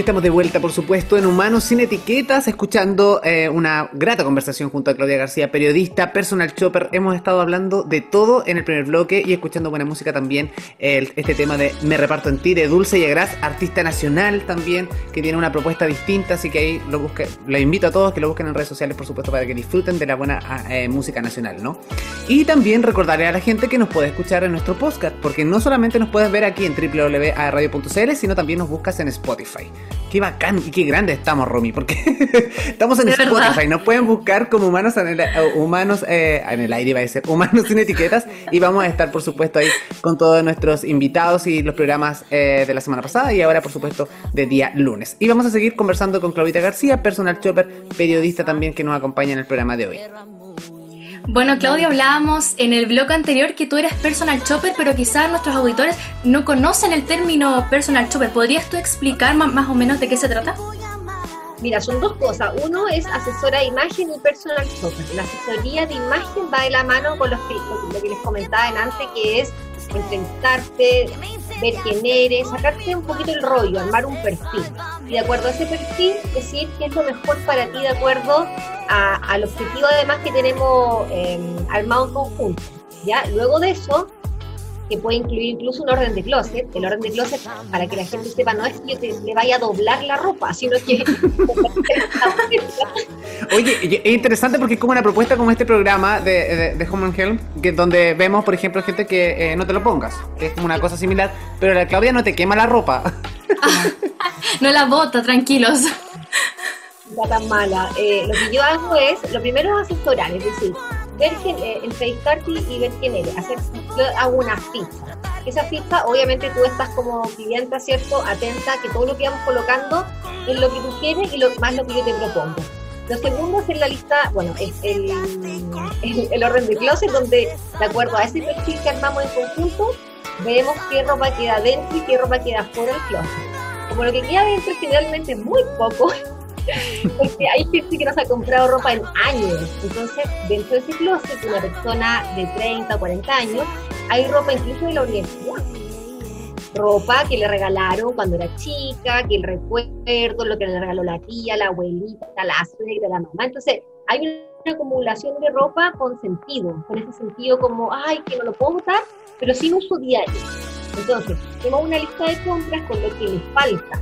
estamos de vuelta, por supuesto, en Humanos sin Etiquetas, escuchando eh, una grata conversación junto a Claudia García, periodista, personal chopper. Hemos estado hablando de todo en el primer bloque y escuchando buena música también. este tema de Me reparto en ti, de Dulce y Agras, artista nacional también, que tiene una propuesta distinta, así que ahí lo busque, lo invito a todos que lo busquen en redes sociales, por supuesto, para que disfruten de la buena ah, eh, música nacional, ¿no? Y también recordarle a la gente que nos puede escuchar en nuestro podcast, porque no solamente nos puedes ver aquí en www.radio.cl, sino también nos buscas en Spotify. Qué bacán y qué grande estamos, Romy, porque estamos en Spotify. Nos pueden buscar como humanos en el, eh, humanos, eh, en el aire, va a ser humanos sin etiquetas. Y vamos a estar, por supuesto, ahí con todos nuestros invitados y los programas eh, de la semana pasada y ahora, por supuesto, de día lunes. Y vamos a seguir conversando con Claudita García, personal chopper, periodista también que nos acompaña en el programa de hoy. Bueno, Claudia, hablábamos en el blog anterior que tú eres personal chopper, pero quizás nuestros auditores no conocen el término personal chopper. ¿Podrías tú explicar más, o menos de qué se trata? Mira, son dos cosas. Uno es asesora de imagen y personal shopper. La asesoría de imagen va de la mano con los lo que les comentaba antes, que es entrevistarte, ver quién eres, sacarte un poquito el rollo, armar un perfil. Y de acuerdo a ese perfil, decir qué es lo mejor para ti de acuerdo al objetivo además que tenemos eh, armado en conjunto. ¿ya? Luego de eso, que puede incluir incluso un orden de closet. El orden de closet, para que la gente sepa, no es que yo te, le vaya a doblar la ropa, sino que... Oye, es interesante porque es como una propuesta como este programa de, de, Home and Help, que donde vemos, por ejemplo, gente que eh, no te lo pongas, que es como una cosa similar, pero la Claudia no te quema la ropa. no la bota, tranquilos. No tan mala. Eh, lo que yo hago es, lo primero es asesorar, es decir, ver quién, eh, entrevistarte y ver quién eres. Hacer, yo hago una ficha. Esa ficha, obviamente tú estás como clienta, ¿cierto? Atenta que todo lo que vamos colocando es lo que tú quieres y lo, más lo que yo te propongo. Lo segundo es la lista, bueno, es el, el, orden de closet, donde de acuerdo a ese perfil que armamos en conjunto, vemos qué ropa queda dentro y qué ropa queda fuera del closet. Como lo que queda dentro es muy poco, porque hay gente que nos ha comprado ropa en años. Entonces, dentro de ese closet, una persona de 30, 40 años, hay ropa incluso de la universidad. Ropa que le regalaron cuando era chica, que el recuerdo, lo que le regaló la tía, la abuelita, la suegra, la mamá. Entonces, hay una acumulación de ropa con sentido, con ese sentido como, ay, que no lo puedo botar, pero sin uso diario. Entonces, tengo una lista de compras con lo que le falta.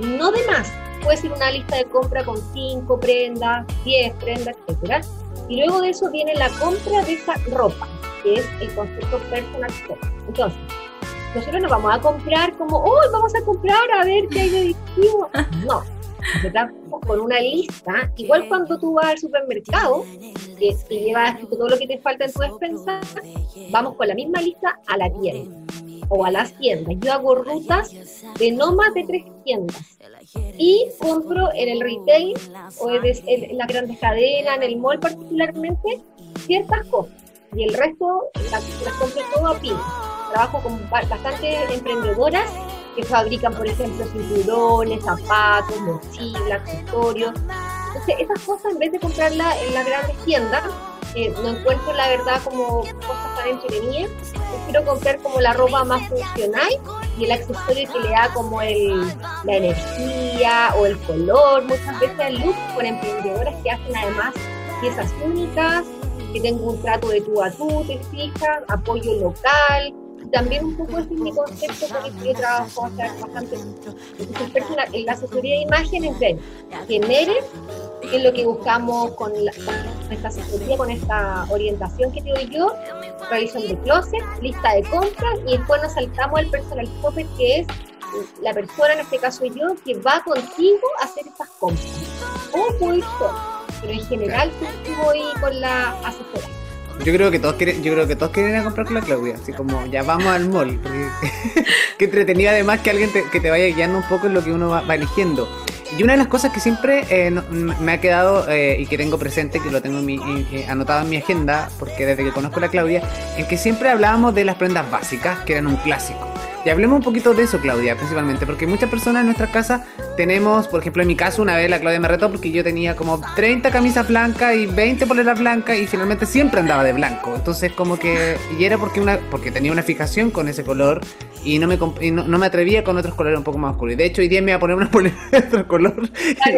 No de más, puede ser una lista de compra con 5 prendas, 10 prendas, etc. Y luego de eso viene la compra de esa ropa, que es el concepto personal shop. Entonces, nosotros nos vamos a comprar como, ¡oh, vamos a comprar a ver qué hay de distintivo! No, con una lista, igual cuando tú vas al supermercado, que llevas todo lo que te falta en tu despensa, vamos con la misma lista a la tienda o a las tiendas. Yo hago rutas de no más de tres tiendas y compro en el retail o en las grandes cadenas, en el mall particularmente, ciertas cosas. Y el resto las, compro todo a pie. Trabajo con bastantes emprendedoras que fabrican, por ejemplo, cinturones, zapatos, mochilas, accesorios. Entonces, esas cosas, en vez de comprarlas en las grandes tiendas, eh, no encuentro la verdad como cosas tan entretenidas. Quiero comprar como la ropa más funcional y el accesorio que le da como el, la energía o el color. Muchas veces el look con emprendedoras que hacen además piezas únicas, que tengo un trato de tú a tú, te fijas, apoyo local. También un poco es mi concepto con el que yo trabajo bastante. Entonces, en la asesoría de imágenes, ven, genere que es lo que buscamos con, esta asesoría, con esta orientación que te doy yo, revisión de closet, lista de compras y después nos saltamos al personal shopper que es la persona, en este caso yo, que va contigo a hacer estas compras. O voy pero en general voy con la asesora. Yo creo que todos quieren, yo creo que todos quieren ir a comprar con la Claudia, así como ya vamos al mall. qué entretenido además que alguien te, que te vaya guiando un poco en lo que uno va eligiendo. Y una de las cosas que siempre eh, me ha quedado eh, y que tengo presente, que lo tengo eh, anotado en mi agenda, porque desde que conozco a la Claudia, es que siempre hablábamos de las prendas básicas, que eran un clásico. Y hablemos un poquito de eso, Claudia, principalmente, porque muchas personas en nuestra casa tenemos, por ejemplo, en mi caso, una vez la Claudia me retó porque yo tenía como 30 camisas blancas y 20 poleras blancas y finalmente siempre andaba de blanco. Entonces, como que, y era porque, una, porque tenía una fijación con ese color y no me, no, me atrevía con otros colores un poco más oscuros. Y de hecho, hoy día me voy a poner una polera de otro color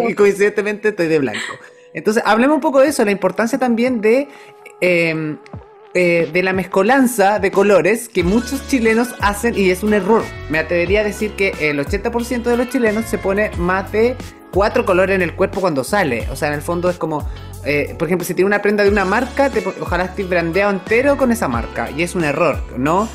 y coincidentemente estoy de blanco. Entonces, hablemos un poco de eso, la importancia también de eh, eh, de la mezcolanza de colores que muchos chilenos hacen y es un error. Me atrevería a decir que el 80% de los chilenos se pone más de cuatro colores en el cuerpo cuando sale. O sea, en el fondo es como, eh, por ejemplo, si tiene una prenda de una marca, ojalá esté brandeado entero con esa marca. Y es un error, ¿no?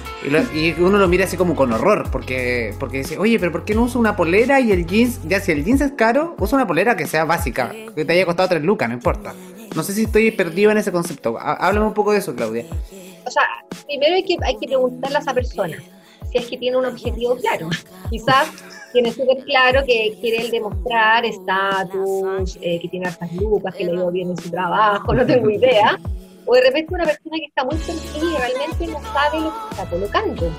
Y, uno lo mira así como con horror, porque, porque dice, oye, pero ¿por qué no uso una polera y el jeans? Ya si el jeans es caro, usa una polera que sea básica, que te haya costado tres lucas, no importa. No sé si estoy perdido en ese concepto. Háblame un poco de eso, Claudia. O sea, primero hay que, hay que preguntarle a esa persona si es que tiene un objetivo claro. Quizás tiene súper claro que quiere el demostrar estatus, eh, que tiene hartas lucas, que le dio bien en su trabajo, no tengo idea o de repente una persona que está muy sencilla y realmente no sabe lo que está colocando.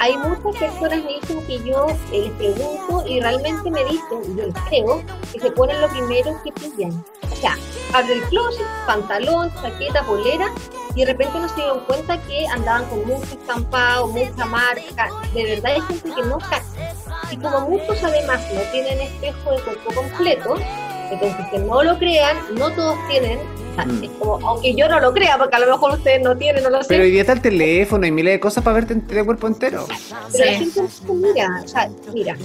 Hay muchas personas me dicen que yo eh, les pregunto y realmente me dicen, y yo les creo, que se ponen lo primero que pillan. O sea, abre el closet, pantalón, chaqueta, polera, y de repente no se dieron cuenta que andaban con mucho estampado, mucha marca. De verdad hay gente que no cacha. Y como muchos además no tienen espejo de cuerpo completo, entonces que no lo crean, no todos tienen Mm. aunque yo no lo crea, porque a lo mejor ustedes no tienen, no lo sé. Pero hoy día está el teléfono y miles de cosas para verte de cuerpo entero. Pero la gente mira, o sea, mira,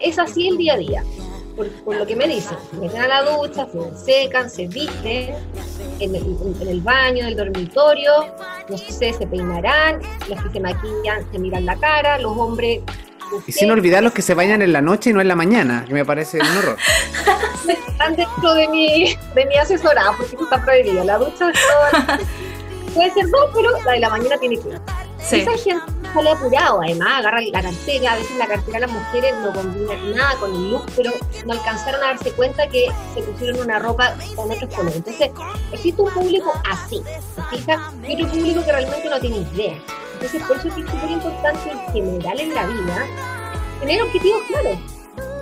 es así el día a día. Por, lo que me dicen, meten a la ducha, se secan, se visten en el, en el baño, en el dormitorio, no sé, se peinarán, los que se maquillan se miran la cara, los hombres y sin olvidar los que se bañan en la noche y no en la mañana, que me parece un horror. Están dentro de mi, de mi asesorado, porque está prohibido. La ducha puede ser dos, pero la de la mañana tiene que ir. Sí. Esa gente sale apurado, además, agarra la cartera, a veces la cartera de las mujeres no combina nada con el look, pero no alcanzaron a darse cuenta que se pusieron una ropa con otros colores. Entonces, existe un público así, ¿se fija? Y otro público que realmente no tiene idea. Entonces, por eso es súper importante en general en la vida tener objetivos claros.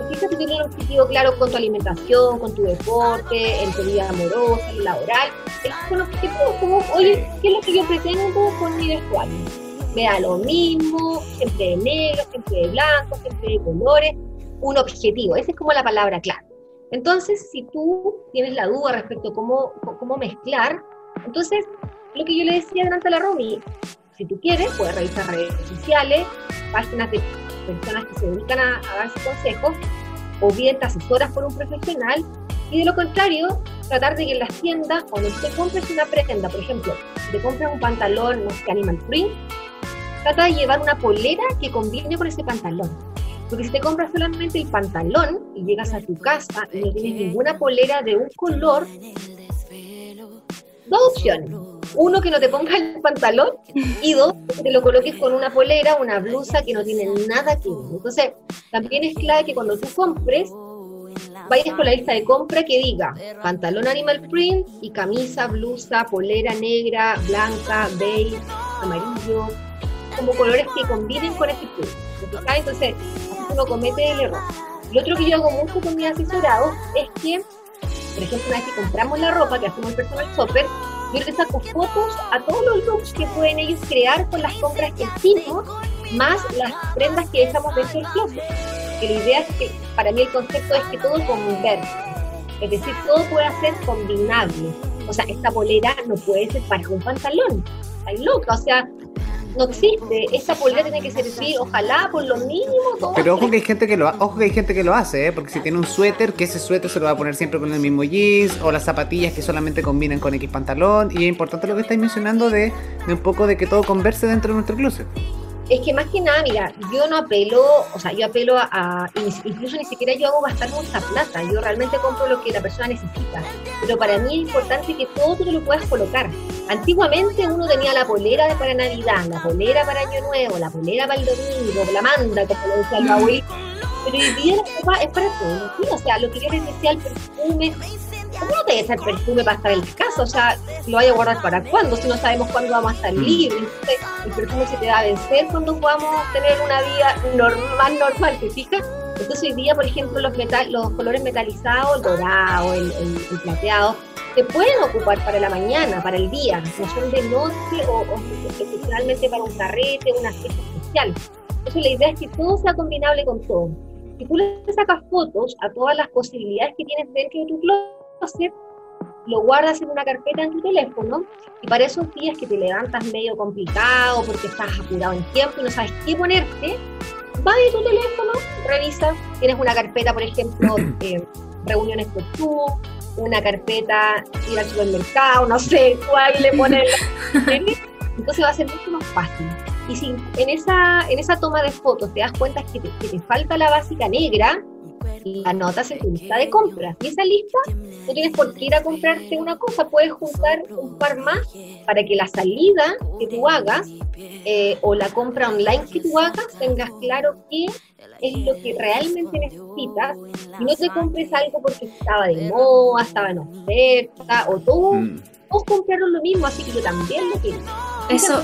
Fíjate tener un objetivo claro con tu alimentación, con tu deporte, en tu vida amorosa, laboral. Es con objetivos como, oye, ¿qué es lo que yo pretendo con mi vestuario? Me da lo mismo, siempre de negro, siempre de blanco, siempre de colores. Un objetivo, esa es como la palabra clave. Entonces, si tú tienes la duda respecto a cómo, cómo mezclar, entonces, lo que yo le decía delante a la Romy, si tú quieres, puedes revisar redes sociales, páginas de personas que se dedican a, a darse consejos, o bien te asesoras por un profesional, y de lo contrario, tratar de que en las tiendas, cuando te compres una prenda, por ejemplo, si te compras un pantalón, no sé, animal print, trata de llevar una polera que combine con ese pantalón. Porque si te compras solamente el pantalón y llegas a tu casa y no tienes ninguna polera de un color, dos opciones uno, que no te pongas el pantalón y dos, que te lo coloques con una polera, una blusa que no tiene nada que ver. Entonces, también es clave que cuando tú compres, vayas con la lista de compra que diga pantalón animal print y camisa, blusa, polera negra, blanca, beige, amarillo, como colores que combinen con este estilo. Entonces, así uno comete el error. Lo otro que yo hago mucho con mis asesorados es que, por ejemplo, una vez que compramos la ropa que hacemos el personal shopper, yo les saco fotos a todos los looks que pueden ellos crear con las compras que hicimos, más las prendas que dejamos dentro del closet. Que la idea es que, para mí el concepto es que todo converse. Es decir, todo puede ser combinable. O sea, esta polera no puede ser para un pantalón. Está loca. O sea, no existe. Esa polera tiene que servir, ojalá, por lo mínimo. Todo Pero ojo que hay gente que lo, ojo que hay gente que lo hace, ¿eh? porque si tiene un suéter, que ese suéter se lo va a poner siempre con el mismo jeans, o las zapatillas que solamente combinan con X pantalón. Y es importante lo que estáis mencionando de, de un poco de que todo converse dentro de nuestro closet es que más que nada, mira, yo no apelo, o sea, yo apelo a, incluso ni siquiera yo hago gastar mucha plata, yo realmente compro lo que la persona necesita, pero para mí es importante que todo tú lo puedas colocar. Antiguamente uno tenía la polera de para Navidad, la polera para Año Nuevo, la polera para el domingo, la manda, como lo decía el Baúl, pero hoy día la ropa es para todo, ¿sí? o sea, lo que yo les decía, el perfume, ¿cómo te echar perfume para estar en casa? O sea, lo vaya a guardar para cuándo, si no sabemos cuándo vamos a estar mm. libres. Entonces, el perfume se te va a vencer cuando podamos tener una vida normal, normal, ¿te fijas? Entonces hoy día, por ejemplo, los, metal, los colores metalizados, el dorado, el, el, plateado, se pueden ocupar para la mañana, para el día, no son de noche o, o especialmente para un carrete, una fiesta especial. Entonces la idea es que todo sea combinable con todo. Si tú le sacas fotos a todas las posibilidades que tienes dentro de tu closet, lo guardas en una carpeta en tu teléfono y para esos días que te levantas medio complicado porque estás apurado en tiempo y no sabes qué ponerte, vas a tu teléfono, revisa, tienes una carpeta, por ejemplo, eh, reuniones por tú, una carpeta ir al supermercado, no sé cuál le pones. Entonces va a ser mucho más fácil. Y si en esa, en esa toma de fotos te das cuenta que te, que te falta la básica negra, anotas en tu lista de compras. Y esa lista, no tienes por qué ir a comprarte una cosa, puedes juntar un par más para que la salida que tú hagas eh, o la compra online que tú hagas tengas claro qué es lo que realmente necesitas y no te compres algo porque estaba de moda, estaba en oferta o todo. Mm. Todos compraron lo mismo, así que yo también lo quiero. Eso.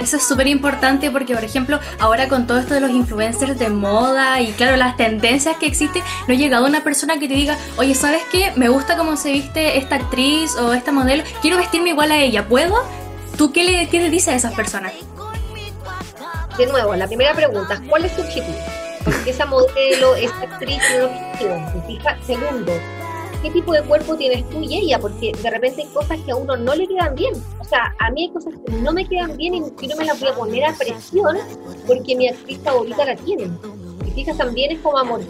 Eso es súper importante porque, por ejemplo, ahora con todo esto de los influencers de moda y, claro, las tendencias que existen, no ha llegado una persona que te diga, oye, ¿sabes qué? Me gusta cómo se viste esta actriz o esta modelo, quiero vestirme igual a ella, ¿puedo? ¿Tú qué le, qué le dices a esas personas? De nuevo, la primera pregunta, ¿cuál es tu objetivo? Esa modelo, esta actriz tiene un objetivo. Segundo, qué tipo de cuerpo tienes tú y ella, porque de repente hay cosas que a uno no le quedan bien. O sea, a mí hay cosas que no me quedan bien y no me las voy a poner a presión porque mi actriz favorita la tiene. Y fijas, también es como amor.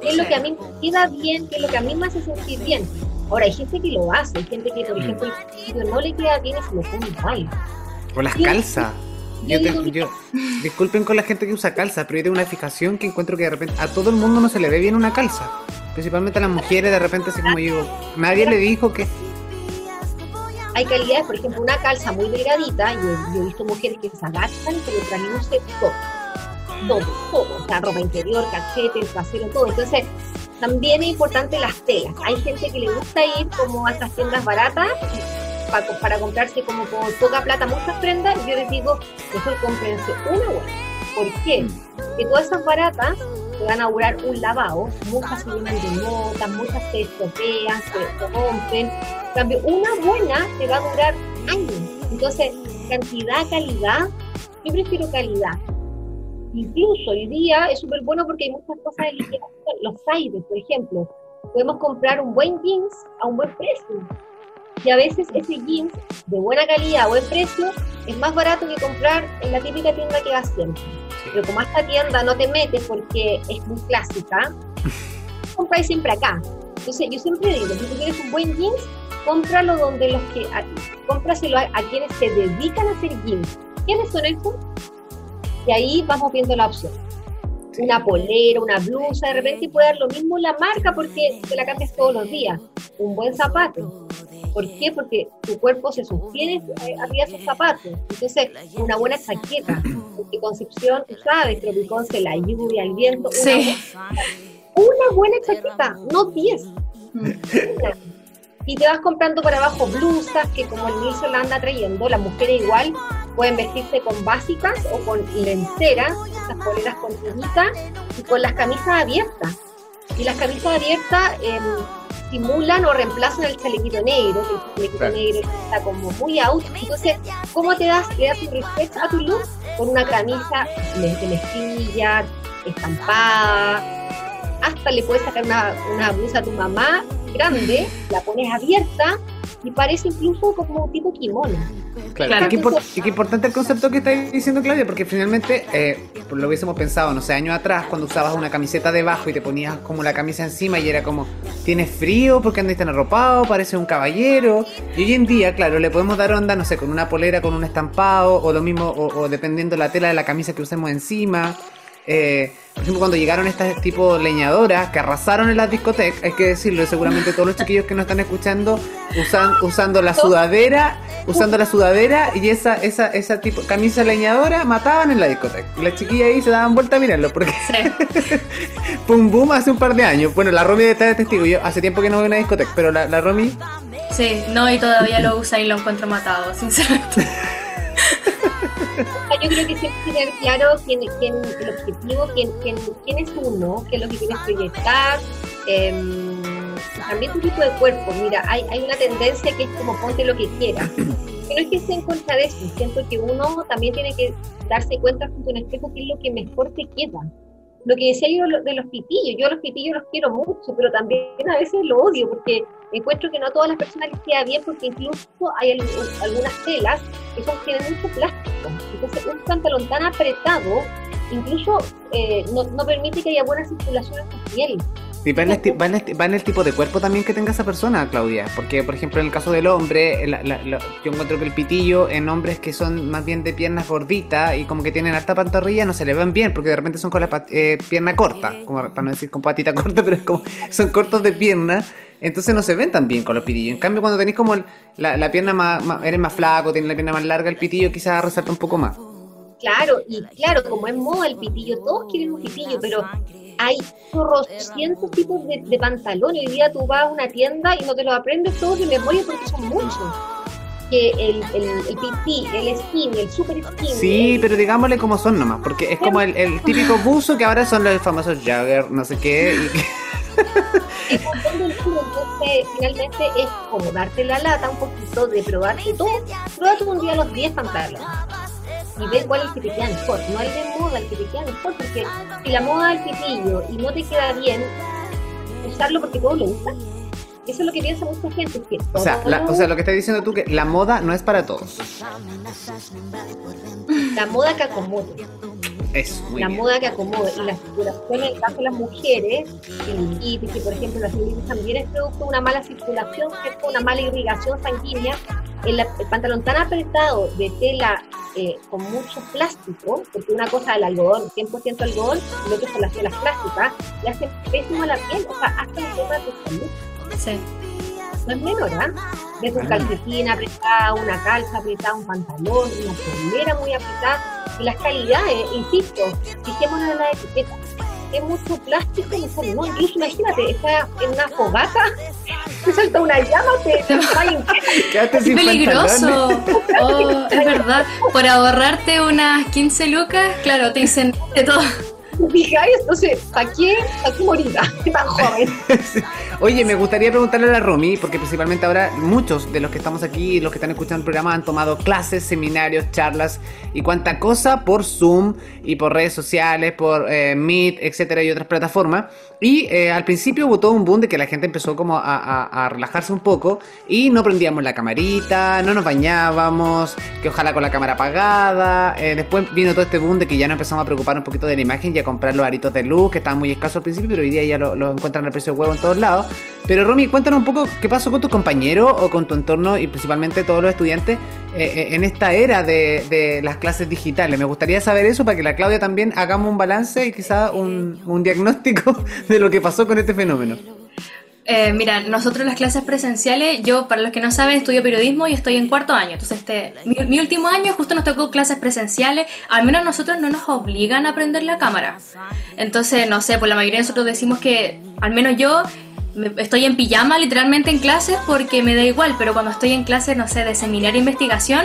¿Qué es lo que a mí me queda bien? ¿Qué es lo que a mí me hace sentir bien? Ahora, hay gente que lo hace, hay gente que, por mm. ejemplo, el no le queda bien y se lo pone igual. O las calzas. Yo, yo, disculpen con la gente que usa calza, pero yo tengo una fijación que encuentro que de repente a todo el mundo no se le ve bien una calza principalmente las mujeres, de repente así como digo, nadie le dijo que... Hay calidades, por ejemplo, una calza muy delgadita, yo, he visto mujeres que se agachan y se le traduce todo, todo, todo, o sea, ropa interior, cachete, trasero, todo. Entonces, también es importante las telas. Hay gente que le gusta ir como a estas tiendas baratas para, para comprarse como con poca plata muchas prendas. Yo les digo, mejor cómprense una buena. ¿Por qué? Todas esas baratas van a durar un lavado, muchas se llenan de notas, muchas se estropean, se rompen. En cambio, una buena te va a durar años. Entonces, cantidad, calidad, yo prefiero calidad. Incluso hoy día es súper bueno porque hay muchas cosas de Los aires, por ejemplo. Podemos comprar un buen jeans a un buen precio. Y a veces ese jeans de buena calidad a buen precio es más barato que comprar en la típica tienda que va siempre. Pero como a esta tienda no te metes porque es muy clásica, compráis siempre acá. Entonces yo siempre digo, si tú quieres un buen jeans, cómpralo donde los que, a, cómpraselo a, quienes se dedican a hacer jeans. ¿Quiénes son esos? Y ahí vamos viendo la opción. Una polera, una blusa, de repente puede dar lo mismo la marca porque te la cambias todos los días. Un buen zapato, ¿Por qué? Porque tu cuerpo se sostiene eh, arriba de esos zapatos. Entonces, una buena chaqueta. Porque Concepción, sabes, Tropicón, la lluvia, el viento. Una, buena chaqueta, no 10. Y te vas comprando por abajo blusas que como el Nilsson la anda trayendo, las mujeres igual pueden vestirse con básicas o con lenceras, las poleras con tiritas y con las camisas abiertas. Y las camisas abiertas... Eh, simulan o reemplazan el chalequito negro, que el chalequito negro está como muy out. Entonces, ¿cómo te das, le das un respeto a tu look? Con una camisa de mezclilla, estampada, hasta le puedes sacar una, una blusa a tu mamá grande, la pones abierta y parece incluso como tipo kimono. Claro, Qué, importante el concepto que estáis diciendo, Claudia, porque finalmente eh, lo hubiésemos pensado, no sé, años atrás, cuando usabas una camiseta debajo y te ponías como la camisa encima y era como, tienes frío porque andas tan arropado, parece un caballero. Y hoy en día, claro, le podemos dar onda, no sé, con una polera, con un estampado, o lo mismo, o, dependiendo la tela de la camisa que usemos encima. Eh, por ejemplo, cuando llegaron estas tipo leñadoras que arrasaron en las discotecas, hay que decirlo, seguramente todos los chiquillos que nos están escuchando usan, usando la sudadera, usando la sudadera y esa, esa, esa tipo camisa leñadora mataban en la discoteca. Y las chiquillas ahí se daban vuelta a mirarlo, porque pum boom hace un par de años. Bueno, la Romy está de testigo, yo hace tiempo que no voy a una discoteca, pero la, la Romy. Sí, no, y todavía lo usa y lo encuentro matado, sinceramente. yo creo que siempre tener claro quién, el objetivo, quién, quién, quién es uno, qué es lo que quieres proyectar. Eh, también tu tipo de cuerpo. Mira, hay, hay una tendencia que es como ponte lo que quieras. No es que esté en contra de eso, siento que uno también tiene que darse cuenta junto a un espejo qué es lo que mejor te queda. Lo que decía yo de los pipillos, yo los pipillos los quiero mucho, pero también a veces lo odio porque encuentro que no a todas las personas les queda bien porque incluso hay algunas telas que son, tienen mucho plástico. Entonces un pantalón tan apretado incluso eh, no, no, permite que haya buena circulación en tu piel. Y va en, el, tipo de cuerpo también que tenga esa persona, Claudia. Porque, por ejemplo, en el caso del hombre, yo encuentro que el pitillo en hombres que son más bien de piernas gorditas y como que tienen alta pantorrilla no se le ven bien porque de repente son con la eh, pierna corta, como para no decir con patita corta, pero es como son cortos de pierna. Entonces no se ven tan bien con los pitillos. En cambio, cuando tenéis como la, pierna más, eres más flaco, tienes la pierna más larga, el pitillo quizás resalta un poco más. Claro, y claro, como es moda el pitillo, todos quieren un pitillo, pero hay cientos tipos de, de pantalones. Hoy día tú vas a una tienda y no te los aprendes todos de memoria porque son muchos. Que el, el, el PT, el skin, el super skin. Sí, pero digámosle como son nomás, porque es como el, el típico buzo que ahora son los famosos Jagger, no sé qué. Y... entonces finalmente es como darte la lata un poquito de probarte todo. Pruébate un día los 10 pantalones y ver cuál es el que te queda mejor. No hay de moda el que te queda mejor, porque si la moda es el pitillo y no te queda bien, usarlo porque todo lo usa. Eso es lo que piensa mucha gente. o, sea, o sea, lo que estás diciendo tú que la moda no es para todos. La moda que acomode. Eso, la moda que acomode. Y la circulación en el caso de las mujeres, y que por ejemplo la celulitis también es producto de una mala circulación, una mala irrigación sanguínea, el, pantalón tan apretado de tela eh, con mucho plástico, porque una cosa es el algodón, 100% algodón, y lo otro son las telas plásticas, le hace pésimo a la piel, o sea, hasta un tema de salud. Sí. No es menor, ¿eh? Ves un calcetín apretado, una calza apretada, un pantalón, una polera muy apretada, y las calidades, insisto, fijémonos en la etiqueta es mucho plástico y no, incluso imagínate, está en una fogata, te salta una llama, te, te Es peligroso. Oh, es verdad. Por ahorrarte unas 15 lucas, claro, te dicen de todo. Fijáis, entonces, ¿para qué, ¿para qué morir tan joven? Oye, me gustaría preguntarle a la Romy, porque principalmente ahora muchos de los que estamos aquí, los que están escuchando el programa, han tomado clases, seminarios, charlas y cuánta cosa por Zoom y por redes sociales, por eh, Meet, etcétera, y otras plataformas. Y eh, al principio hubo todo un boom de que la gente empezó como a, relajarse un poco y no prendíamos la camarita, no nos bañábamos, que ojalá con la cámara apagada. Eh, después vino todo este boom de que ya nos empezamos a preocupar un poquito de la imagen y a comprar los aritos de luz, que estaban muy escasos al principio, pero hoy día ya los lo encuentran al precio de huevo en todos lados. Pero Romy, cuéntanos un poco qué pasó con tus compañeros o con tu entorno y principalmente todos los estudiantes eh, en esta era de, las clases digitales. Me gustaría saber eso para que la Claudia también hagamos un balance y quizá un, un diagnóstico de lo que pasó con este fenómeno. Eh, mira, nosotros las clases presenciales, yo para los que no saben estudio periodismo y estoy en cuarto año, entonces este, mi, último año justo nos tocó clases presenciales, al menos nosotros no nos obligan a aprender la cámara, entonces no sé, por la mayoría de nosotros decimos que, al menos yo estoy en pijama literalmente en clases porque me da igual, pero cuando estoy en clases, no sé, de seminario e investigación,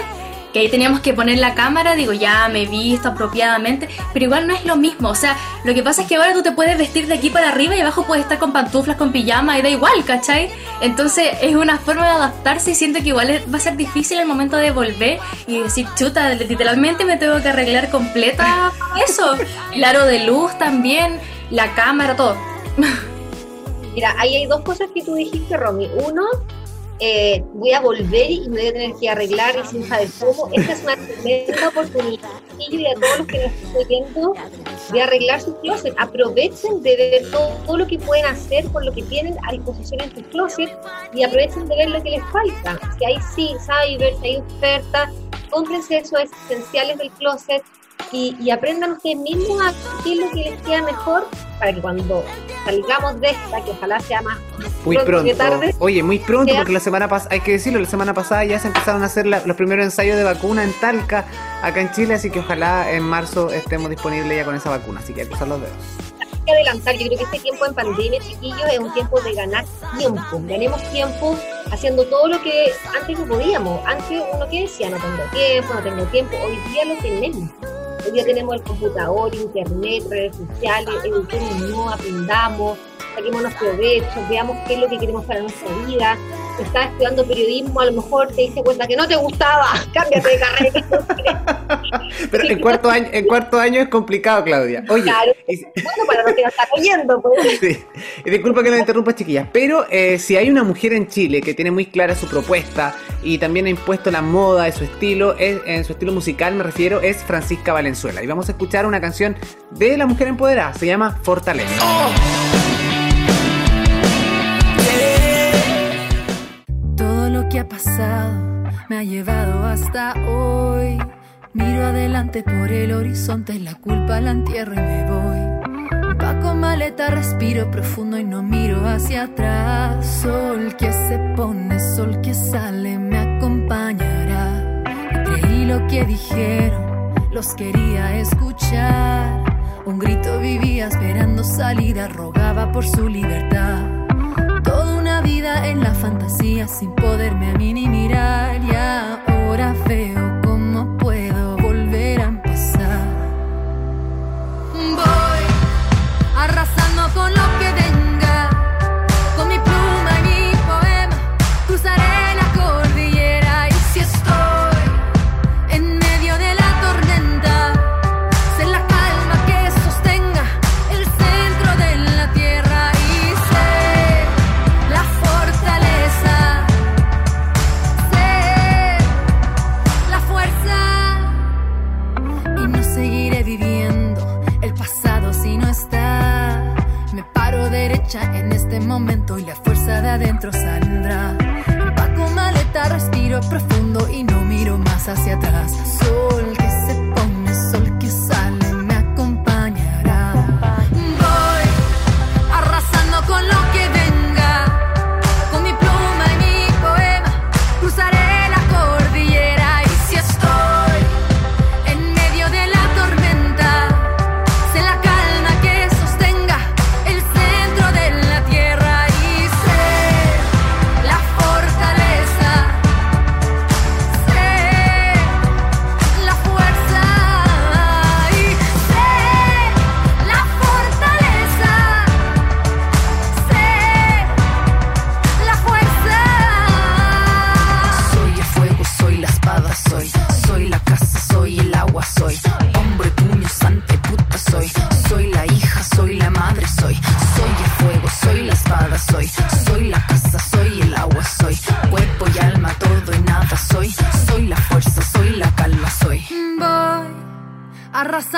que ahí teníamos que poner la cámara, digo, ya me he visto apropiadamente, pero igual no es lo mismo, o sea, lo que pasa es que ahora tú te puedes vestir de aquí para arriba y abajo puedes estar con pantuflas, con pijama y da igual, ¿cachai? Entonces es una forma de adaptarse y siento que igual va a ser difícil el momento de volver y decir, chuta, literalmente me tengo que arreglar completa eso, el aro de luz también, la cámara, todo. Mira, ahí hay dos cosas que tú dijiste, Romy. Uno, eh, voy a volver y me voy a tener que arreglar y sin saber cómo. Esta es una tremenda oportunidad y a todos los que nos están viendo de arreglar sus closet. Aprovechen de ver todo, lo que pueden hacer con lo que tienen a disposición en sus closet y aprovechen de ver lo que les falta. Si hay sí, cyber, si hay ofertas, cómprense esos esenciales del closet y, aprendan ustedes mismos a qué es lo que les queda mejor para que cuando salgamos de esta, que ojalá sea más muy pronto. Tarde, Oye, muy pronto, porque la semana pasada, hay que decirlo, la semana pasada ya se empezaron a hacer los primeros ensayos de vacuna en Talca, acá en Chile, así que ojalá en marzo estemos disponibles ya con esa vacuna, así que hay que usar los dedos que adelantar. Yo creo que este tiempo en pandemia, chiquillos, es un tiempo de ganar tiempo. Ganemos tiempo haciendo todo lo que antes no podíamos. Antes uno que decía, no tengo tiempo, no tengo tiempo. Hoy día lo tenemos. Hoy día tenemos el computador, internet, redes sociales, eduquémonos, aprendamos, saquémonos provechos, veamos qué es lo que queremos para nuestra vida. Estás estudiando periodismo, a lo mejor te diste cuenta que no te gustaba, cámbiate de carrera. Pero en cuarto año, en cuarto año es complicado, Claudia. Oye, claro. bueno, para los que nos están oyendo, pues. Sí. Y disculpa que nos interrumpa, chiquillas, pero eh, si hay una mujer en Chile que tiene muy clara su propuesta y también ha impuesto la moda de su estilo, en su estilo musical me refiero, es Francisca Valenzuela. Y vamos a escuchar una canción de la mujer empoderada, se llama Fortaleza. Oh. Ha pasado me ha llevado hasta hoy. Miro adelante por el horizonte, la culpa la entierro y me voy. Paco maleta, respiro profundo y no miro hacia atrás. Sol que se pone, sol que sale, me acompañará. creí lo que dijeron, los quería escuchar. Un grito vivía esperando salida, rogaba por su libertad en la fantasía sin poderme a mí ni mirar. Y ahora veo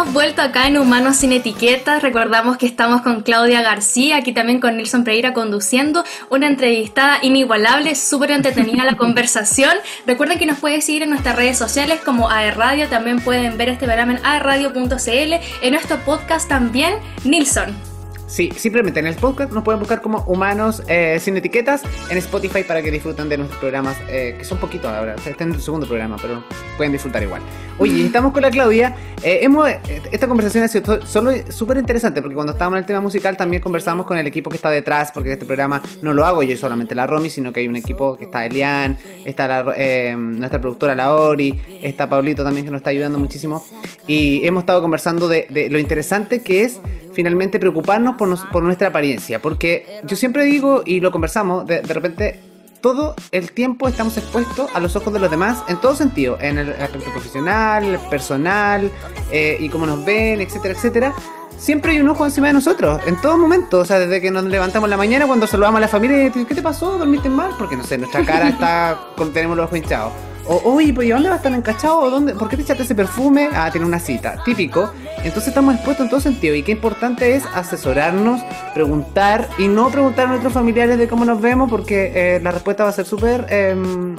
Hemos vuelto acá en Humanos sin Etiquetas. Recordamos que estamos con Claudia García, aquí también con Nilson Pereira conduciendo una entrevista inigualable, súper entretenida la conversación. Recuerden que nos pueden seguir en nuestras redes sociales como AE Radio. También pueden ver este programa en aerradio.cl. En nuestro podcast también, Nilson. Sí, simplemente en el podcast nos pueden buscar como Humanos eh, sin etiquetas en Spotify para que disfruten de nuestros programas, eh, que son poquitos ahora, o está en el segundo programa, pero pueden disfrutar igual. Oye, estamos con la Claudia. Eh, hemos, esta conversación ha sido solo súper interesante porque cuando estábamos en el tema musical también conversamos con el equipo que está detrás, porque este programa no lo hago yo solamente la Romy, sino que hay un equipo que está Elian, está la, nuestra productora Laori, está Pablito también que nos está ayudando muchísimo. Y hemos estado conversando de, de lo interesante que es finalmente preocuparnos por, nuestra apariencia. Porque yo siempre digo, y lo conversamos, de, repente todo el tiempo estamos expuestos a los ojos de los demás en todo sentido, en el aspecto profesional, personal, eh, y cómo nos ven, etcétera, etcétera. Siempre hay un ojo encima de nosotros, en todo momento, o sea, desde que nos levantamos en la mañana, cuando saludamos a la familia, ¿qué te pasó? ¿Dormiste mal? Porque no sé, nuestra cara está, tenemos los ojos hinchados. O, uy, pues ¿y dónde va a estar encachado? ¿Dónde? ¿Por qué te echaste ese perfume? Ah, tiene una cita. Típico. Entonces estamos expuestos en todo sentido. Y qué importante es asesorarnos, preguntar y no preguntar a nuestros familiares de cómo nos vemos porque eh, la respuesta va a ser súper, em,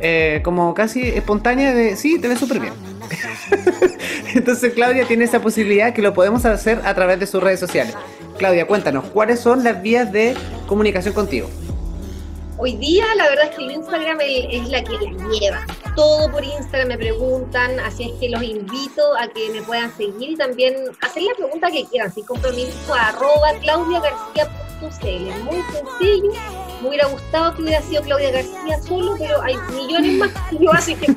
eh, como casi espontánea de, sí, te ves súper bien. Entonces Claudia tiene esa posibilidad que lo podemos hacer a través de sus redes sociales. Claudia, cuéntanos, ¿cuáles son las vías de comunicación contigo? Hoy día la verdad es que el Instagram es la que la lleva. Todo por Instagram me preguntan, así es que los invito a que me puedan seguir y también hacer la pregunta que quieran, sin compromiso, a arroba claudiagarcía.cl. Muy sencillo, me hubiera gustado que hubiera sido Claudia García solo, pero hay millones más que yo, así que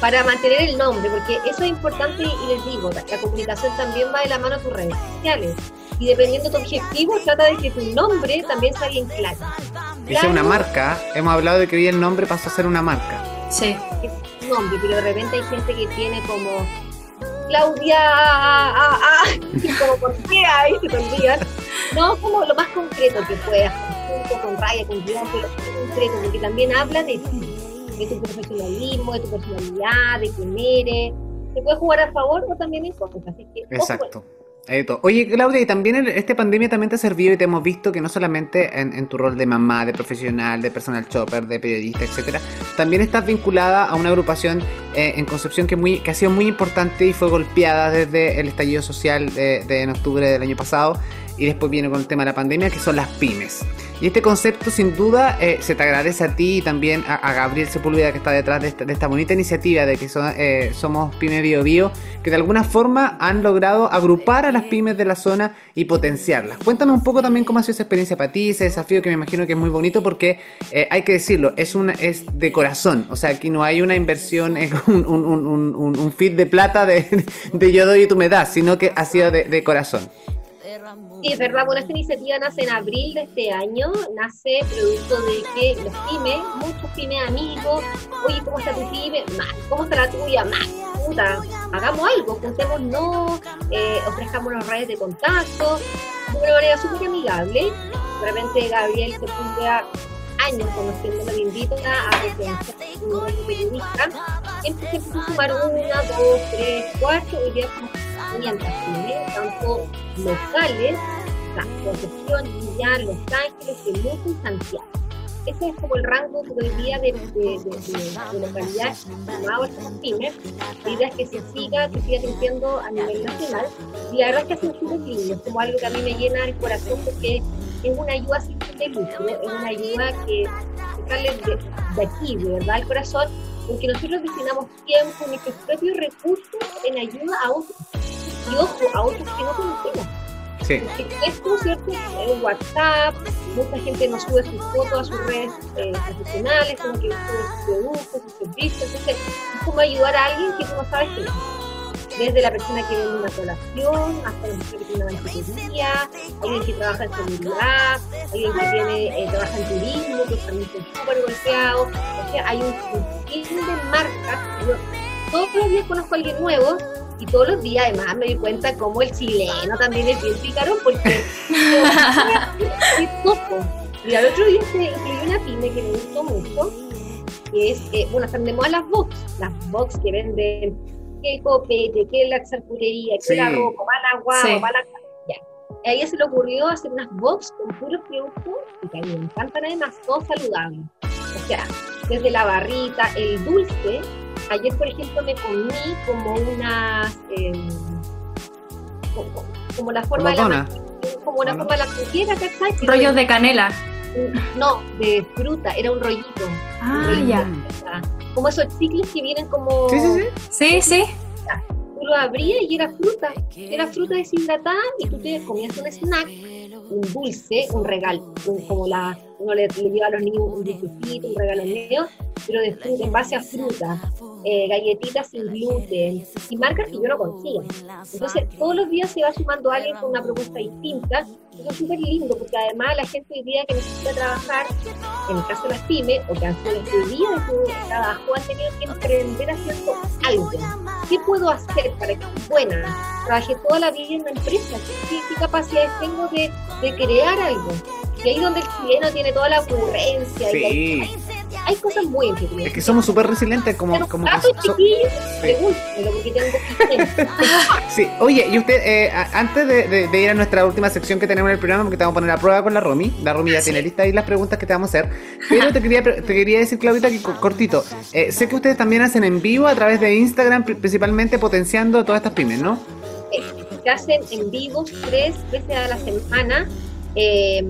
para mantener el nombre, porque eso es importante y les digo, la comunicación también va de la mano a tus redes sociales y dependiendo de tu objetivo, trata de que tu nombre también salga en claro. Que sea una marca, hemos hablado de que hoy el nombre pasó a ser una marca. Sí. Es un nombre, pero de repente hay gente que tiene como Claudia, ah, ah, ah como por qué ahí se te olvidan. No, como lo más concreto que puedas, junto con raya, con guion, pero concreto, porque también habla de ti, de tu profesionalismo, de tu personalidad, de quién eres. Te puede jugar a favor o también en contra. Así que, Exacto. Oye, Claudia, y también esta pandemia también te ha servido y te hemos visto que no solamente en, tu rol de mamá, de profesional, de personal chopper, de periodista, etcétera, también estás vinculada a una agrupación eh, en Concepción que, muy, que ha sido muy importante y fue golpeada desde el estallido social de, de en octubre del año pasado y después viene con el tema de la pandemia, que son las pymes. Y este concepto, sin duda, eh, se te agradece a ti y también a, Gabriel Sepúlveda, que está detrás de esta, bonita iniciativa de que eh, somos Pyme Bio Bio, que de alguna forma han logrado agrupar a las pymes de la zona y potenciarlas. Cuéntame un poco también cómo ha sido esa experiencia para ti, ese desafío que me imagino que es muy bonito, porque eh, hay que decirlo, es, una, es de corazón. O sea, aquí no hay una inversión, en un, un, un, feed de plata de, de, yo doy y tú me das, sino que ha sido de corazón. Sí, es verdad. Bueno, esta iniciativa nace en abril de este año. Nace producto de que los pymes, muchos pymes amigos, oye, ¿cómo está tu pyme? Mal. ¿Cómo está la tuya? Mal. Puta, hagamos algo, juntémonos, eh, ofrezcamos las redes de contacto de una manera súper amigable. Realmente Gabriel se pone años conociendo me invita a referenciar un periodista. Siempre se sumar una, dos, tres, cuatro, y ya 500 pymes, tanto locales, Concepción, Villa, Los Ángeles, Temuco y Santiago. Ese es como el rango que hoy día de, de, de, localidad llamado pymes. La idea es que se siga, que siga creciendo a nivel nacional. Y la verdad es que hacen súper lindo, es como algo que a mí me llena el corazón porque es una ayuda sin de lucro, es una ayuda que sale de, de aquí, de verdad, el corazón, porque nosotros destinamos tiempo, nuestros propios recursos en ayuda a otros y ojo, a otros que no conocemos. Sí. Esto, ¿cierto? En WhatsApp, mucha gente nos sube sus fotos a sus redes eh, profesionales, como que sube sus productos, sus servicios. Entonces, es como ayudar a alguien que tú no sabes que desde la persona que vende una colación hasta la persona que tiene una banquetería, alguien que trabaja en seguridad, alguien que tiene, eh, trabaja en turismo, que también está súper golpeado. O sea, hay un sinfín de marcas. Yo todos los días conozco a alguien nuevo y todos los días además me di cuenta como el chileno también es bien pícaro porque. Y al otro día se incluyó una pyme que me gustó mucho, que es, eh, bueno, están de moda las box, las box que venden que el copete, que la charcutería, que Sí. la ropa, va la guava, Sí. va la... Ya. A ella se le ocurrió hacer unas box con puros productos y que a mí me encantan además, todos saludables. O sea, desde la barrita, el dulce. Ayer, por ejemplo, me comí como unas... em, como, como la forma de la como ¿O no? forma de la cuchera, ¿cachai? Rollos de canela. No, de fruta, era un rollito. Ah, un rollito, ya. Como esos chicles que vienen como... Sí, sí, sí. Sí, sí. Tú lo abrías y era fruta. Era fruta deshidratada y tú te comías un snack, un dulce, un regalo, un- como la... Uno le, le lleva a los niños un dulcecito, un regalo medio, pero de fruta, en base a fruta, eh, galletitas sin gluten y marcas que yo no conocía. Entonces, todos los días se va sumando alguien con una propuesta distinta. Eso es súper lindo, porque además la gente hoy día que necesita trabajar, en el caso de las pymes, o que el día de su trabajo, han tenido que emprender haciendo algo. ¿Qué puedo hacer para que buena? Trabajé toda la vida en una empresa. ¿Qué, qué capacidades tengo de, de crear algo? Y ahí donde el chileno tiene toda la ocurrencia. y hay, Sí. Hay cosas muy entretenidas. Es que somos súper resilientes como, Pero como que so- sí. tengo Sí, oye, y usted, eh, antes de, de- de ir a nuestra última sección que tenemos en el programa, porque te vamos a poner a prueba con la Romy, la Romy ya tiene lista ahí las preguntas que te vamos a hacer, pero te quería, te quería decir, Claudita, que co- cortito, eh, sé que ustedes también hacen en vivo a través de Instagram, pri- principalmente potenciando todas estas pymes, ¿no? se hacen en vivos tres veces a la semana. eh,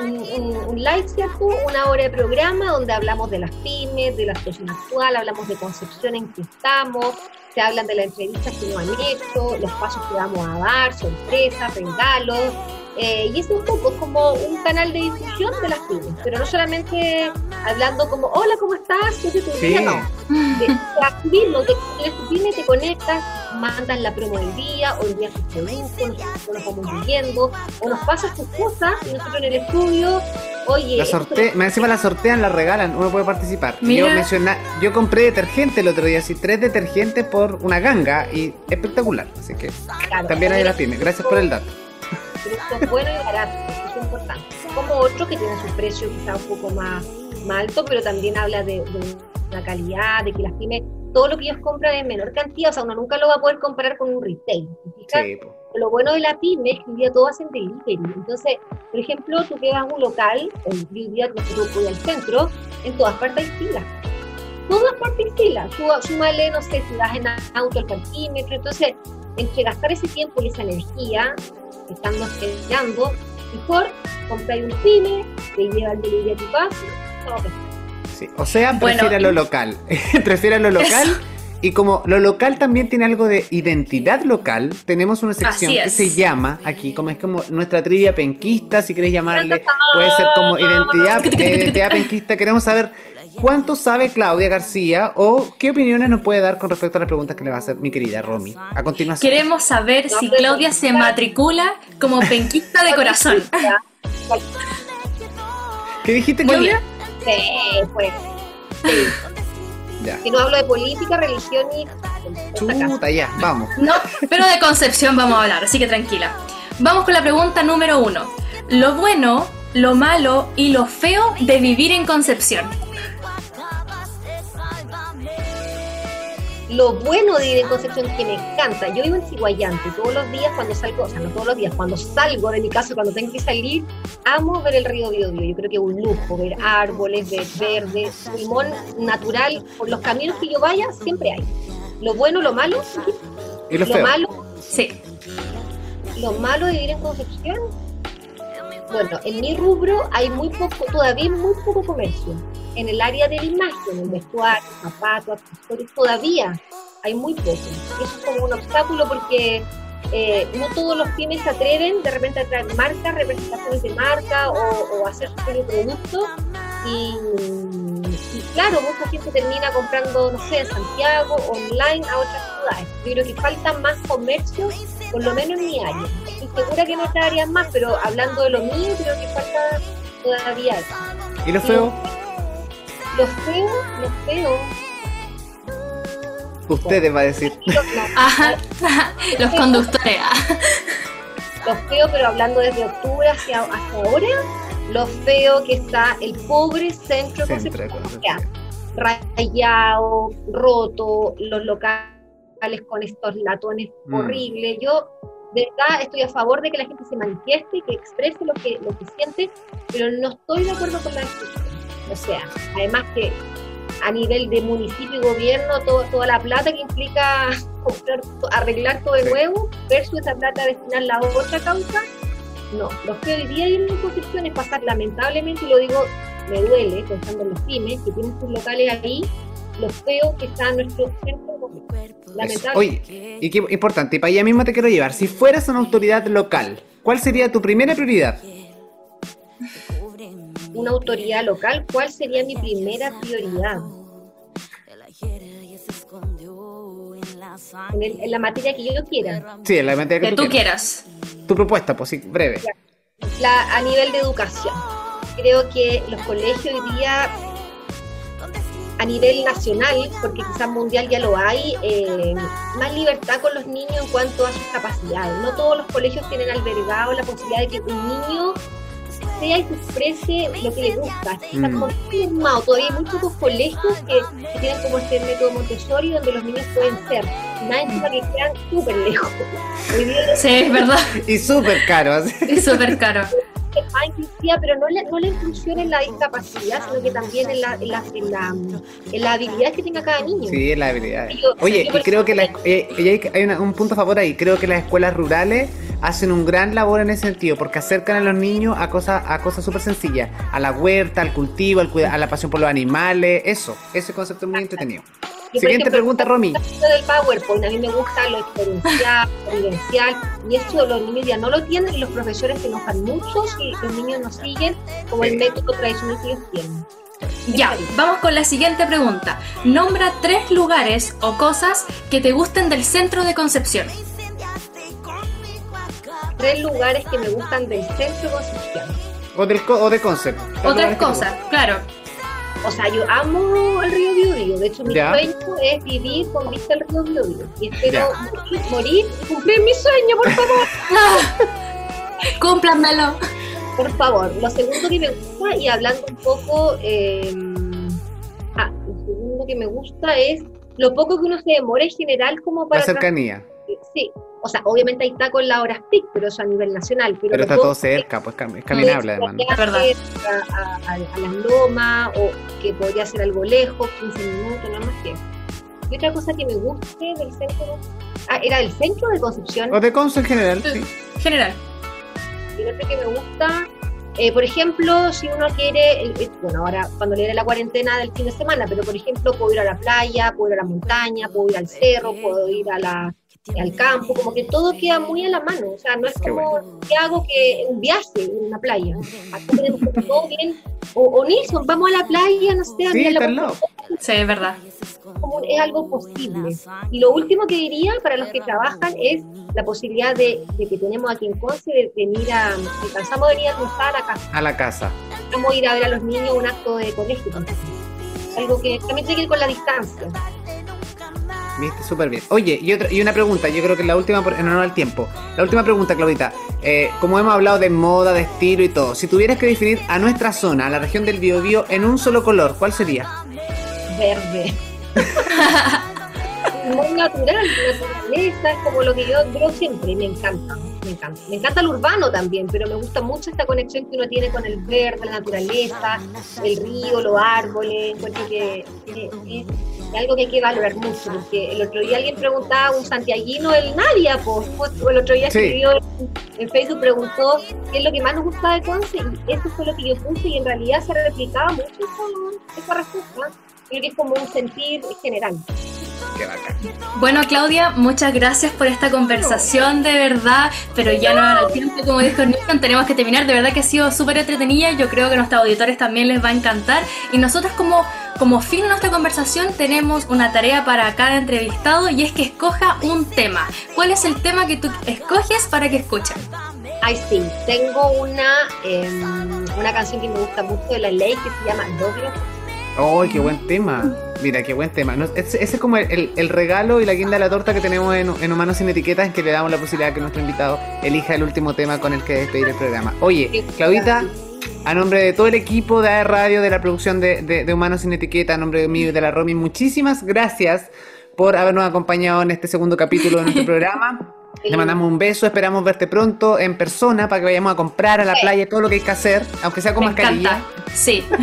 un, live, ¿cierto? Una hora de programa donde hablamos de las pymes, de la situación actual, hablamos de concepción en que estamos, se hablan de las entrevistas que nos han hecho, los pasos que vamos a dar, sorpresas, regalos. Eh, y es un poco como un canal de difusión de las pymes, pero no solamente hablando como, hola, ¿cómo estás? ¿Qué te tu Sí. No, de, de activismo, de que tu pyme te conectas, mandan la promo del día, o envías tus productos, nosotros nos vamos viviendo, o nos pasas tus cosas y nosotros en el estudio, oye, La sorte me encima la sortean, la regalan, uno puede participar. Mira. Yo, menciona, yo compré detergente el otro día, así tres detergentes por una ganga y espectacular. Así que claro, también hay las pymes. Gracias por el dato. Productos buenos y baratos, eso es importante. Como otro que tiene su precio quizá un poco más, más alto, pero también habla de, de la calidad, de que las pymes, todo lo que ellos compran en menor cantidad, o sea, uno nunca lo va a poder comparar con un retail. lo bueno de la pyme es que hoy día todos hacen delivery. Entonces, por ejemplo, tú que vas a un local, hoy día nosotros voy al centro, en todas partes hay filas. Todas partes hay filas. Súmale, no sé, si vas en auto al parquímetro. Entonces, entre gastar ese tiempo y esa energía, estando esperando, mejor comprar un pyme, te lleva el delivery a tu casa, todo. Sí, O sea, Bueno. prefiere lo local. prefiere lo local. Y como lo local también tiene algo de identidad local, tenemos una sección que se llama, aquí como es como nuestra trivia penquista, si querés llamarle, puede ser como identidad, eh, identidad penquista. Queremos saber cuánto sabe Claudia García o qué opiniones nos puede dar con respecto a las preguntas que le va a hacer mi querida Romy. A continuación. Queremos saber si Claudia se matricula como penquista de corazón. ¿Qué dijiste, Muy Claudia? Sí, pues. Sí. Ya. Que no hablo de política, religión y. Chuta, ya, vamos. No, pero de Concepción vamos a hablar, así que tranquila. Vamos con la pregunta número uno. Lo bueno, lo malo y lo feo de vivir en Concepción. Lo bueno de vivir en Concepción que me encanta, yo vivo en Ciguayante, todos los días cuando salgo, o sea, no todos los días, cuando salgo de mi casa, cuando tengo que salir, amo ver el río Biobío, yo creo que es un lujo, ver árboles, ver verde, pulmón natural, por los caminos que yo vaya, siempre hay. Lo bueno, lo malo, Y lo lo malo, Sí. lo malo de vivir en Concepción, bueno, en mi rubro hay muy poco, todavía hay muy poco comercio. En el área de la imagen, el vestuario, zapatos, accesorios, todavía hay muy poco. Y eso es como un obstáculo porque eh, no todos los pymes se atreven de repente a traer marcas, representaciones de marca o, o hacer su propio producto. Y, y claro, mucha gente termina comprando, no sé, en Santiago, online, a otras ciudades. Yo creo que falta más comercio, por lo menos en mi área. Estoy segura que en otras áreas más, pero hablando de lo mío, creo que falta todavía eso. ¿Y lo feo? Lo feo, lo feo. Ustedes va a decir. Ajá. Los conductores. ah. Lo feo, pero hablando desde octubre hacia, hasta ahora, lo feo que está el pobre centro Centro Concepción. Rayado, roto, los locales con estos latones Mm. horribles. Yo, de verdad, estoy a favor de que la gente se manifieste, que exprese lo que, lo que siente, pero no estoy de acuerdo con la exclusión. O sea, además que a nivel de municipio y gobierno, todo, toda la plata que implica comprar, arreglar todo de Sí. nuevo, versus esa plata destinarla a otra causa, no. Lo que hoy día hay en oposición es pasar, lamentablemente, y lo digo, me duele, pensando en los pymes, que tienen sus locales ahí, lo feo que está nuestro centro lamentable. Oye, y qué importante, y para allá mismo te quiero llevar. Si fueras una autoridad local, ¿cuál sería tu primera prioridad? Una autoridad local, ¿cuál sería mi primera prioridad? En, el- en la materia que yo quiera. Sí, en la materia Que que, tú quieras. Tu propuesta, pues sí, breve. La, a nivel de educación. Creo que los colegios hoy día, a nivel nacional, porque quizás mundial ya lo hay, eh, más libertad con los niños en cuanto a sus capacidades. No todos los colegios tienen albergado la posibilidad de que un niño sea y se exprese lo que le gusta. Está Mm. como muy normado. Todavía hay muy pocos colegios que, que tienen como este método Montessori donde los niños pueden ser. Nada encima que quedan súper lejos. Sí, es verdad. Y súper caro. así. Es súper caro. es más inclusiva, pero no la, no la inclusión en la discapacidad, sino que también en la, en la, en la, en la habilidad que tenga cada niño. Sí, es la habilidad. Yo- Oye, yo y creo que la, eh, y hay, hay una- un punto a favor ahí. Creo que las escuelas rurales hacen un gran labor en ese sentido, porque acercan a los niños a cosas a cosas súper sencillas, a la huerta, al cultivo, al cuida- a la pasión por los animales, eso, ese concepto es muy entretenido. Y, Siguiente ejemplo, pregunta, Romy. Del PowerPoint, a mí me gusta lo experiencial, vivencial, y eso los niños ya no lo tienen, y los profesores se enojan mucho si los niños no siguen como el método tradicional que ellos tienen. Ya, vamos con la siguiente pregunta. Nombra tres lugares o cosas que te gusten del centro de Concepción. Tres lugares que me gustan del centro Concepción. O, del, co- o de concept. Otras cosas, claro. O sea, yo amo el río Biobío. De hecho, mi Ya. sueño es vivir con vista al río Biobío. Y espero Ya. morir, morir y cumplir mi sueño, por favor. Cúmplanmelo. Por favor. Lo segundo que me gusta, y hablando un poco... eh, ah, lo segundo que me gusta es lo poco que uno se demora en general como La para... cercanía. Sí, o sea, obviamente hay tacos en las horas pic, pero eso a nivel nacional. Pero, está todo cerca, pues cam- es caminable además. ¿no? Es verdad. A, a- a- a las lomas, o que podría ser algo lejos, 15 minutos, nada más que. Y otra cosa que me guste del centro, ah, era el centro de Concepción, O de concept en general, sí. General. y otra que me gusta, eh, por ejemplo, si uno quiere, eh, eh, bueno, ahora cuando le dé la cuarentena del fin de semana, pero por ejemplo, puedo ir a la playa, puedo ir a la montaña, puedo ir al cerro, puedo ir a la al campo, como que todo queda muy a la mano, o sea, no es Qué como que hago que un viaje en una playa, acá tenemos todo bien, o, o Nilsson, vamos a la playa, no sé, a Sí, la. Sí, es verdad. como es algo posible. Y lo último que diría para los que trabajan es la posibilidad de, de que tenemos aquí en Conce de venir a, alcanzamos a venir a almorzar a casa, A la casa. vamos a ir a ver a los niños un acto de colegio, algo que también tiene que ir con la distancia. Viste, súper bien. Oye, y, otra, y una pregunta, yo creo que la última, por- en honor al tiempo. La última pregunta, Claudita. Eh, como hemos hablado de moda, de estilo y todo, si tuvieras que definir a nuestra zona, a la región del Biobío, en un solo color, ¿cuál sería? verde. Muy natural, naturaleza, es como lo que yo veo siempre, y me encanta, me encanta. Me encanta el urbano también, pero me gusta mucho esta conexión que uno tiene con el verde, la naturaleza, el río, los árboles, encuentro que es algo que hay que valorar mucho, porque el otro día alguien preguntaba, un santiaguino, el Nadia, pues, el otro día Sí. escribió en Facebook, preguntó qué es lo que más nos gustaba de Conce, y eso fue lo que yo puse, y en realidad se replicaba mucho esa, esa respuesta. Creo que es como un sentir general. Qué bacán. Bueno, Claudia, muchas gracias por esta conversación, de verdad, pero ya no era el tiempo, como dijo Newton, tenemos que terminar, de verdad que ha sido súper entretenida, yo creo que a nuestros auditores también les va a encantar, y nosotros como, como fin de nuestra conversación tenemos una tarea para cada entrevistado, y es que escoja un tema. ¿Cuál es el tema que tú escoges para que escuchen? Ay, sí, tengo una, em, una canción que me gusta mucho de la ley que se llama Doble. ¡Ay, qué buen tema! Mira, qué buen tema. No, ese, ese es como el, el- el regalo y la guinda de la torta que tenemos en, en Humanos sin Etiquetas, en que le damos la posibilidad que nuestro invitado elija el último tema con el que despedir el programa. Oye, Claudita, a nombre de todo el equipo de AR Radio, de la producción de, de- de Humanos sin Etiqueta, a nombre mío y de la Romy, muchísimas gracias por habernos acompañado en este segundo capítulo de nuestro programa. Le mandamos un beso, esperamos verte pronto en persona para que vayamos a comprar a la playa todo lo que hay que hacer, aunque sea con Me mascarilla. encanta. Sí.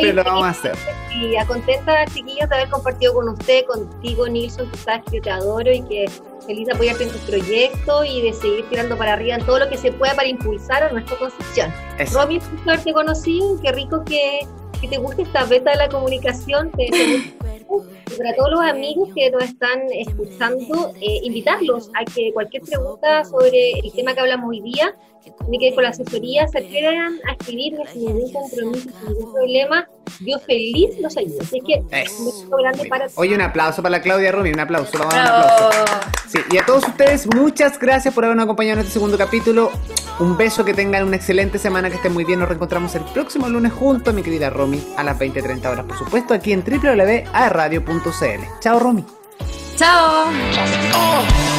Pero lo vamos a hacer. Y a contenta, chiquillos, de haber compartido con usted, contigo, Nilsson, que sabes que yo te adoro y que feliz de apoyarte en tus proyectos y de seguir tirando para arriba en todo lo que se pueda para impulsar a nuestra. Eso. Romy, un gusto haberte conocido, qué rico que, que te guste esta beta de la comunicación. Te deseo Y para todos los amigos que nos están escuchando, eh, invitarlos a que cualquier pregunta sobre el tema que hablamos hoy día, tiene que ver con la asesoría, se atrevan a escribir sin ningún compromiso, sin ningún problema. Yo feliz los ayudo. Así que beso grande para Oye, un aplauso para la Claudia Rumi, un aplauso, vamos a dar un aplauso. Bravo. Sí, y a todos ustedes, muchas gracias por habernos acompañado en este segundo capítulo. Un beso, que tengan una excelente semana, que estén muy bien. Nos reencontramos el próximo lunes junto a mi querida Romy a las 20-30 horas, por supuesto, aquí en www.aerradio.cl. Chao, Romy. Chao.